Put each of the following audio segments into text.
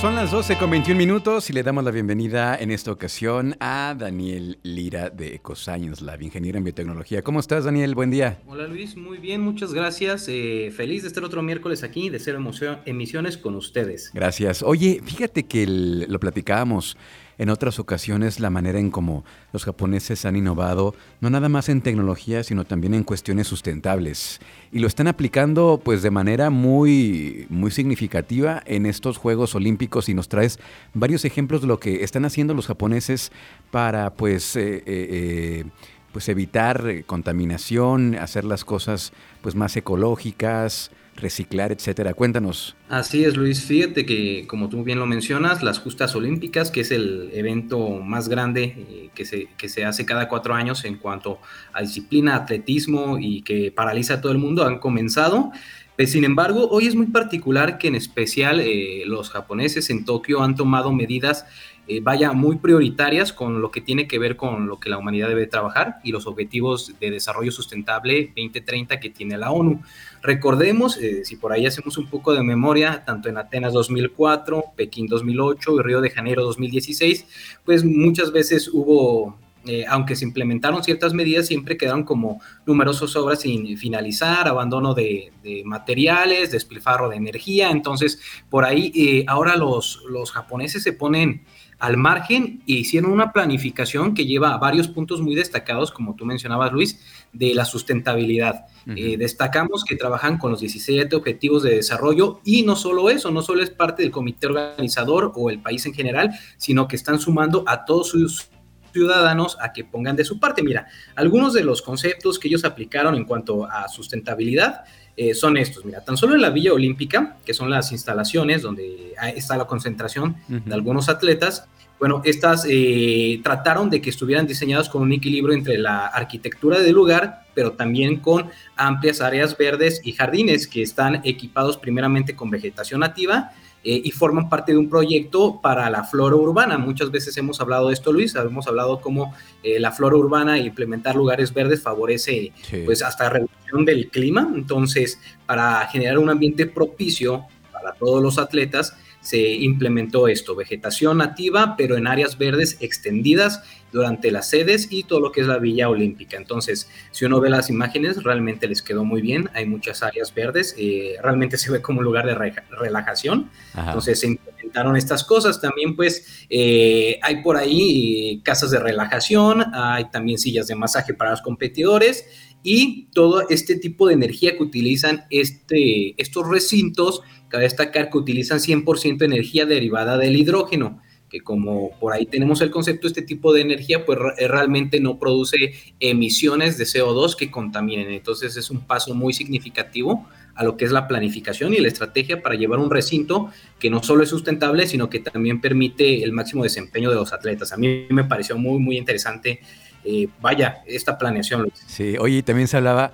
Son las 12 con 21 minutos y le damos la bienvenida en esta ocasión a Daniel Lira de EcoScience Lab, ingeniero en biotecnología. ¿Cómo estás, Daniel? Buen día. Hola, Luis. Muy bien, muchas gracias. Eh, feliz de estar otro miércoles aquí de Cero Emisiones con ustedes. Gracias. Oye, fíjate que lo platicábamos en otras ocasiones la manera en cómo los japoneses han innovado, no nada más en tecnología, sino también en cuestiones sustentables. Y lo están aplicando pues de manera muy, muy significativa en estos Juegos Olímpicos y nos traes varios ejemplos de lo que están haciendo los japoneses para pues... Eh, eh, eh, pues evitar contaminación, hacer las cosas pues más ecológicas, reciclar, etcétera. Cuéntanos. Así es, Luis. Fíjate que, como tú bien lo mencionas, las Justas Olímpicas, que es el evento más grande eh, que, se, que se hace cada cuatro años en cuanto a disciplina, atletismo y que paraliza a todo el mundo, han comenzado. Pues, sin embargo, hoy es muy particular que en especial eh, los japoneses en Tokio han tomado medidas eh, vaya muy prioritarias con lo que tiene que ver con lo que la humanidad debe trabajar y los objetivos de desarrollo sustentable 2030 que tiene la ONU. Recordemos, eh, si por ahí hacemos un poco de memoria, tanto en Atenas 2004, Pekín 2008 y Río de Janeiro 2016, pues muchas veces hubo eh, aunque se implementaron ciertas medidas, siempre quedaron como numerosas obras sin finalizar, abandono de, materiales, despilfarro de energía. Entonces, por ahí ahora los, los japoneses se ponen al margen e hicieron una planificación que lleva a varios puntos muy destacados, como tú mencionabas, Luis, de la sustentabilidad. Eh, destacamos que trabajan con los 17 objetivos de desarrollo y no solo eso, no solo es parte del comité organizador o el país en general, sino que están sumando a todos sus ciudadanos a que pongan de su parte. Mira, algunos de los conceptos que ellos aplicaron en cuanto a sustentabilidad eh, son estos. Mira, tan solo en la Villa Olímpica, que son las instalaciones donde está la concentración de algunos atletas, bueno, estas eh, trataron de que estuvieran diseñadas con un equilibrio entre la arquitectura del lugar, pero también con amplias áreas verdes y jardines que están equipados primeramente con vegetación nativa eh, y forman parte de un proyecto para la flora urbana. Muchas veces hemos hablado de esto, Luis, hemos hablado cómo eh, la flora urbana e implementar lugares verdes favorece pues hasta reducción del clima. Entonces, para generar un ambiente propicio para todos los atletas, se implementó esto, vegetación nativa, pero en áreas verdes extendidas durante las sedes y todo lo que es la Villa Olímpica. Entonces, si uno ve las imágenes, realmente les quedó muy bien, hay muchas áreas verdes, eh, realmente se ve como un lugar de relajación, entonces se implementaron estas cosas, también pues eh, hay por ahí casas de relajación, hay también sillas de masaje para los competidores, y todo este tipo de energía que utilizan este, estos recintos, cabe destacar que utilizan 100% energía derivada del hidrógeno, que como por ahí tenemos el concepto, este tipo de energía pues realmente no produce emisiones de CO2 que contaminen. Entonces es un paso muy significativo a lo que es la planificación y la estrategia para llevar un recinto que no solo es sustentable, sino que también permite el máximo desempeño de los atletas. A mí me pareció muy, muy interesante eh, vaya, esta planeación. Sí, oye, también se hablaba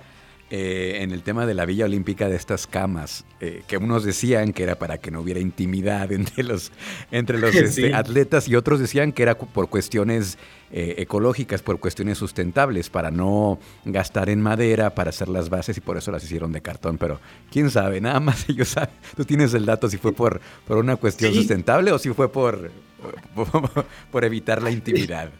eh, en el tema de la Villa Olímpica de estas camas, eh, que unos decían que era para que no hubiera intimidad entre los, entre los este, atletas y otros decían que era por cuestiones ecológicas, por cuestiones sustentables, para no gastar en madera, para hacer las bases y por eso las hicieron de cartón. Pero quién sabe, nada más ellos saben. Tú tienes el dato si fue por, por una cuestión sustentable o si fue por, por evitar la intimidad.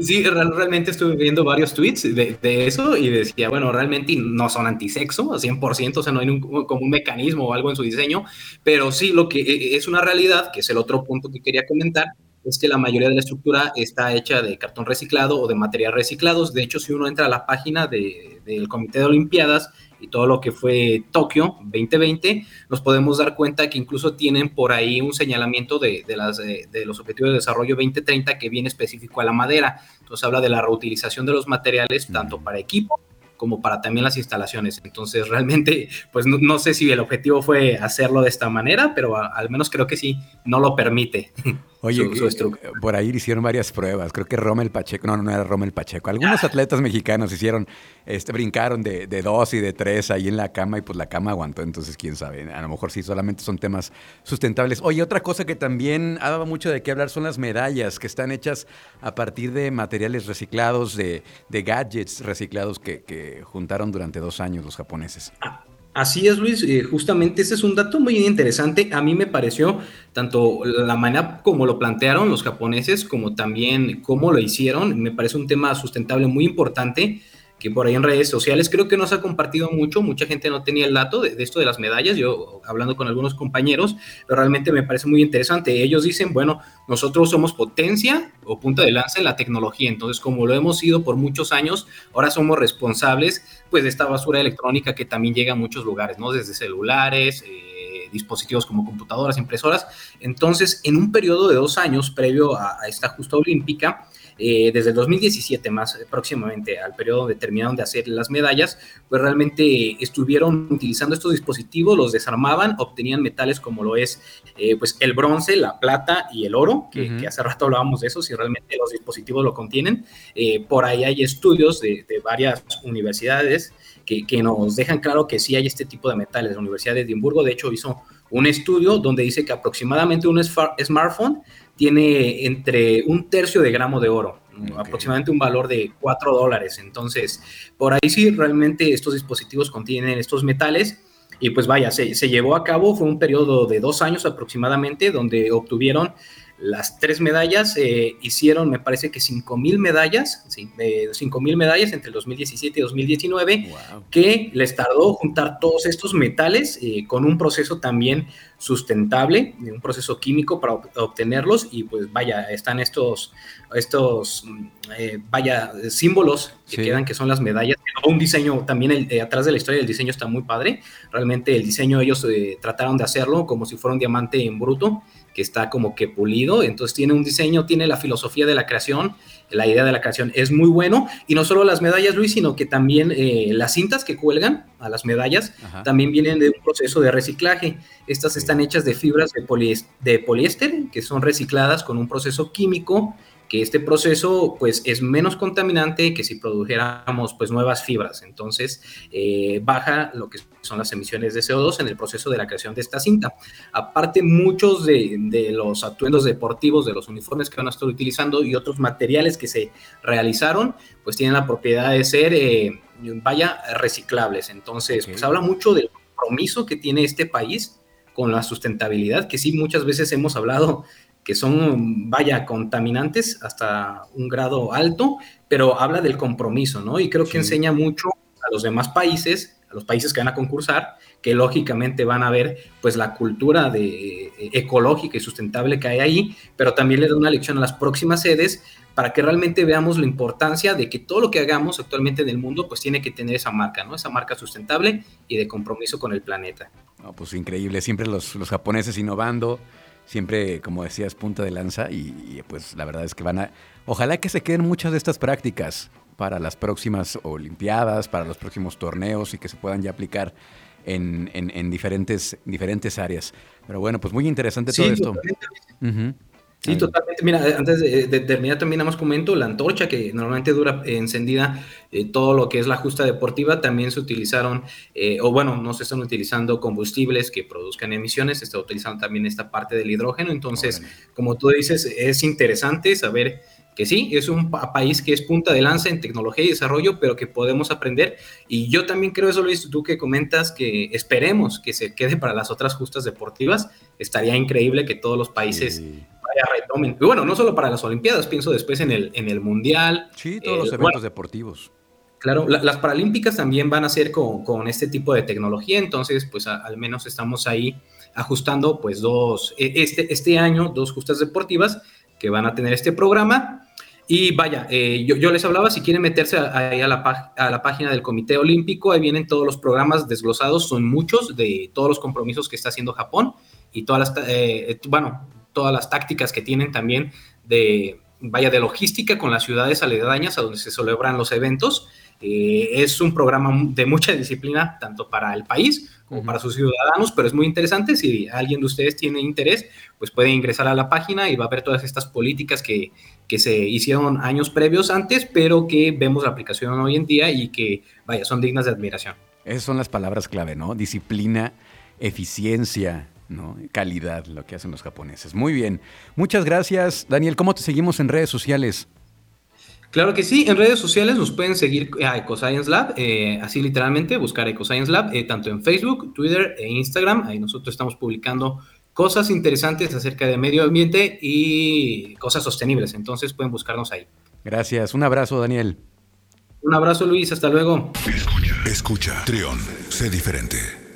Sí, realmente estuve viendo varios tweets de, eso y decía, bueno, realmente no son antisexo, 100%, o sea, no hay como un mecanismo o algo en su diseño, pero sí lo que e, es una realidad, que es el otro punto que quería comentar, es que la mayoría de la estructura está hecha de cartón reciclado o de material reciclados. De hecho, si uno entra a la página del Comité de Olimpiadas, y todo lo que fue Tokio 2020, nos podemos dar cuenta que incluso tienen por ahí un señalamiento de, las, de, los objetivos de desarrollo 2030 que viene específico a la madera. Entonces habla de la reutilización de los materiales tanto para equipo como para también las instalaciones. Entonces, realmente, pues no, sé si el objetivo fue hacerlo de esta manera, pero al menos creo que sí, no lo permite. Oye, eh, por ahí hicieron varias pruebas. Creo que Rommel Pacheco, no, no era Rommel Pacheco. Algunos atletas mexicanos hicieron, este, brincaron de, de, dos y de tres ahí en la cama y pues la cama aguantó. Entonces, quién sabe. A lo mejor sí, solamente son temas sustentables. Oye, otra cosa que también ha dado mucho de qué hablar son las medallas que están hechas a partir de materiales reciclados, de, de gadgets reciclados que, que juntaron durante dos años los japoneses. Así es, Luis. Eh, justamente ese es un dato muy interesante. A mí me pareció tanto la manera como lo plantearon los japoneses, como también cómo lo hicieron. Me parece un tema sustentable muy importante que por ahí en redes sociales creo que no se ha compartido mucho, mucha gente no tenía el dato de, esto de las medallas, yo hablando con algunos compañeros, pero realmente me parece muy interesante. Ellos dicen, bueno, nosotros somos potencia o punta de lanza en la tecnología, entonces como lo hemos sido por muchos años, ahora somos responsables pues de esta basura electrónica que también llega a muchos lugares, ¿no? Desde celulares, eh, dispositivos como computadoras, impresoras. Entonces, en un periodo de dos años previo a, a esta justa olímpica, eh, desde el 2017 más próximamente al periodo donde terminaron de hacer las medallas, pues realmente estuvieron utilizando estos dispositivos, los desarmaban, obtenían metales como lo es eh, pues el bronce, la plata y el oro, que, hace rato hablábamos de eso, si realmente los dispositivos lo contienen. Eh, por ahí hay estudios de, varias universidades que, que, nos dejan claro que sí hay este tipo de metales. La Universidad de Edimburgo, de hecho, hizo un estudio donde dice que aproximadamente un smartphone tiene entre un tercio de gramo de oro, aproximadamente un valor de 4 dólares. Entonces, por ahí sí, realmente estos dispositivos contienen estos metales. Y pues vaya, se, se llevó a cabo, fue un periodo de dos años aproximadamente, donde obtuvieron las tres medallas eh, hicieron, me parece que 5 mil medallas, sí, mil medallas entre el 2017 y 2019, que les tardó juntar todos estos metales eh, con un proceso también sustentable, un proceso químico para obtenerlos y pues vaya, están estos, estos eh, vaya, símbolos que quedan que son las medallas, un diseño también el, atrás de la historia del diseño está muy padre, realmente el diseño ellos trataron de hacerlo como si fuera un diamante en bruto, que está como que pulido, entonces tiene un diseño, tiene la filosofía de la creación, la idea de la creación es muy bueno, y no solo las medallas, Luis, sino que también eh, las cintas que cuelgan a las medallas también vienen de un proceso de reciclaje. Estas están hechas de fibras de, de poliéster, que son recicladas con un proceso químico que este proceso pues es menos contaminante que si produjéramos pues nuevas fibras. Entonces eh, baja lo que son las emisiones de CO2 en el proceso de la creación de esta cinta. Aparte muchos de, los atuendos deportivos, de los uniformes que van a estar utilizando y otros materiales que se realizaron pues tienen la propiedad de ser eh, vaya reciclables. Entonces pues habla mucho del compromiso que tiene este país con la sustentabilidad, que sí muchas veces hemos hablado que son, vaya, contaminantes hasta un grado alto, pero habla del compromiso, ¿no? Y creo que enseña mucho a los demás países, a los países que van a concursar, que lógicamente van a ver pues la cultura de, eh, ecológica y sustentable que hay ahí, pero también le da una lección a las próximas sedes para que realmente veamos la importancia de que todo lo que hagamos actualmente en el mundo pues tiene que tener esa marca, ¿no? Esa marca sustentable y de compromiso con el planeta. No, pues increíble, siempre los, los japoneses innovando, siempre, como decías, punta de lanza y, pues la verdad es que van a... Ojalá que se queden muchas de estas prácticas para las próximas Olimpiadas, para los próximos torneos y que se puedan ya aplicar en, en, diferentes, diferentes áreas. Pero bueno, pues muy interesante todo esto. Sí, totalmente. Mira, antes de, terminar también más comento, la antorcha que normalmente dura encendida eh, todo lo que es la justa deportiva, también se utilizaron, eh, o bueno, no se están utilizando combustibles que produzcan emisiones, se está utilizando también esta parte del hidrógeno. Entonces, como tú dices, es interesante saber que sí, es un país que es punta de lanza en tecnología y desarrollo, pero que podemos aprender. Y yo también creo eso, Luis, tú que comentas que esperemos que se quede para las otras justas deportivas. Estaría increíble que todos los países retomen. Y bueno, no solo para las Olimpiadas, pienso después en el, en el Mundial. Sí, todos los eh, eventos deportivos. Claro, las Paralímpicas también van a ser con, con este tipo de tecnología, entonces pues al menos estamos ahí ajustando pues dos, e, este, este año, dos justas deportivas que van a tener este programa. Y vaya, eh, yo, yo, les hablaba, si quieren meterse ahí a la, a la página del Comité Olímpico, ahí vienen todos los programas desglosados, son muchos de todos los compromisos que está haciendo Japón y todas las, eh, bueno, todas las tácticas que tienen también de, vaya, de logística con las ciudades aledañas a donde se celebran los eventos. Eh, es un programa de mucha disciplina, tanto para el país como para sus ciudadanos, pero es muy interesante. Si alguien de ustedes tiene interés, pues puede ingresar a la página y va a ver todas estas políticas que, que se hicieron años previos antes, pero que vemos la aplicación hoy en día y que, vaya, son dignas de admiración. Esas son las palabras clave, ¿no? Disciplina, eficiencia, ¿no? Calidad, lo que hacen los japoneses. Muy bien. Muchas gracias, Daniel. ¿Cómo te seguimos en redes sociales? Claro que sí, en redes sociales nos pueden seguir a EcoScience Lab, eh, así literalmente, buscar EcoScience Lab, eh, tanto en Facebook, Twitter e Instagram. Ahí nosotros estamos publicando cosas interesantes acerca de medio ambiente y cosas sostenibles. Entonces pueden buscarnos ahí. Gracias. Un abrazo, Daniel. Un abrazo, Luis. Hasta luego. Escucha, escucha. Trión, sé diferente.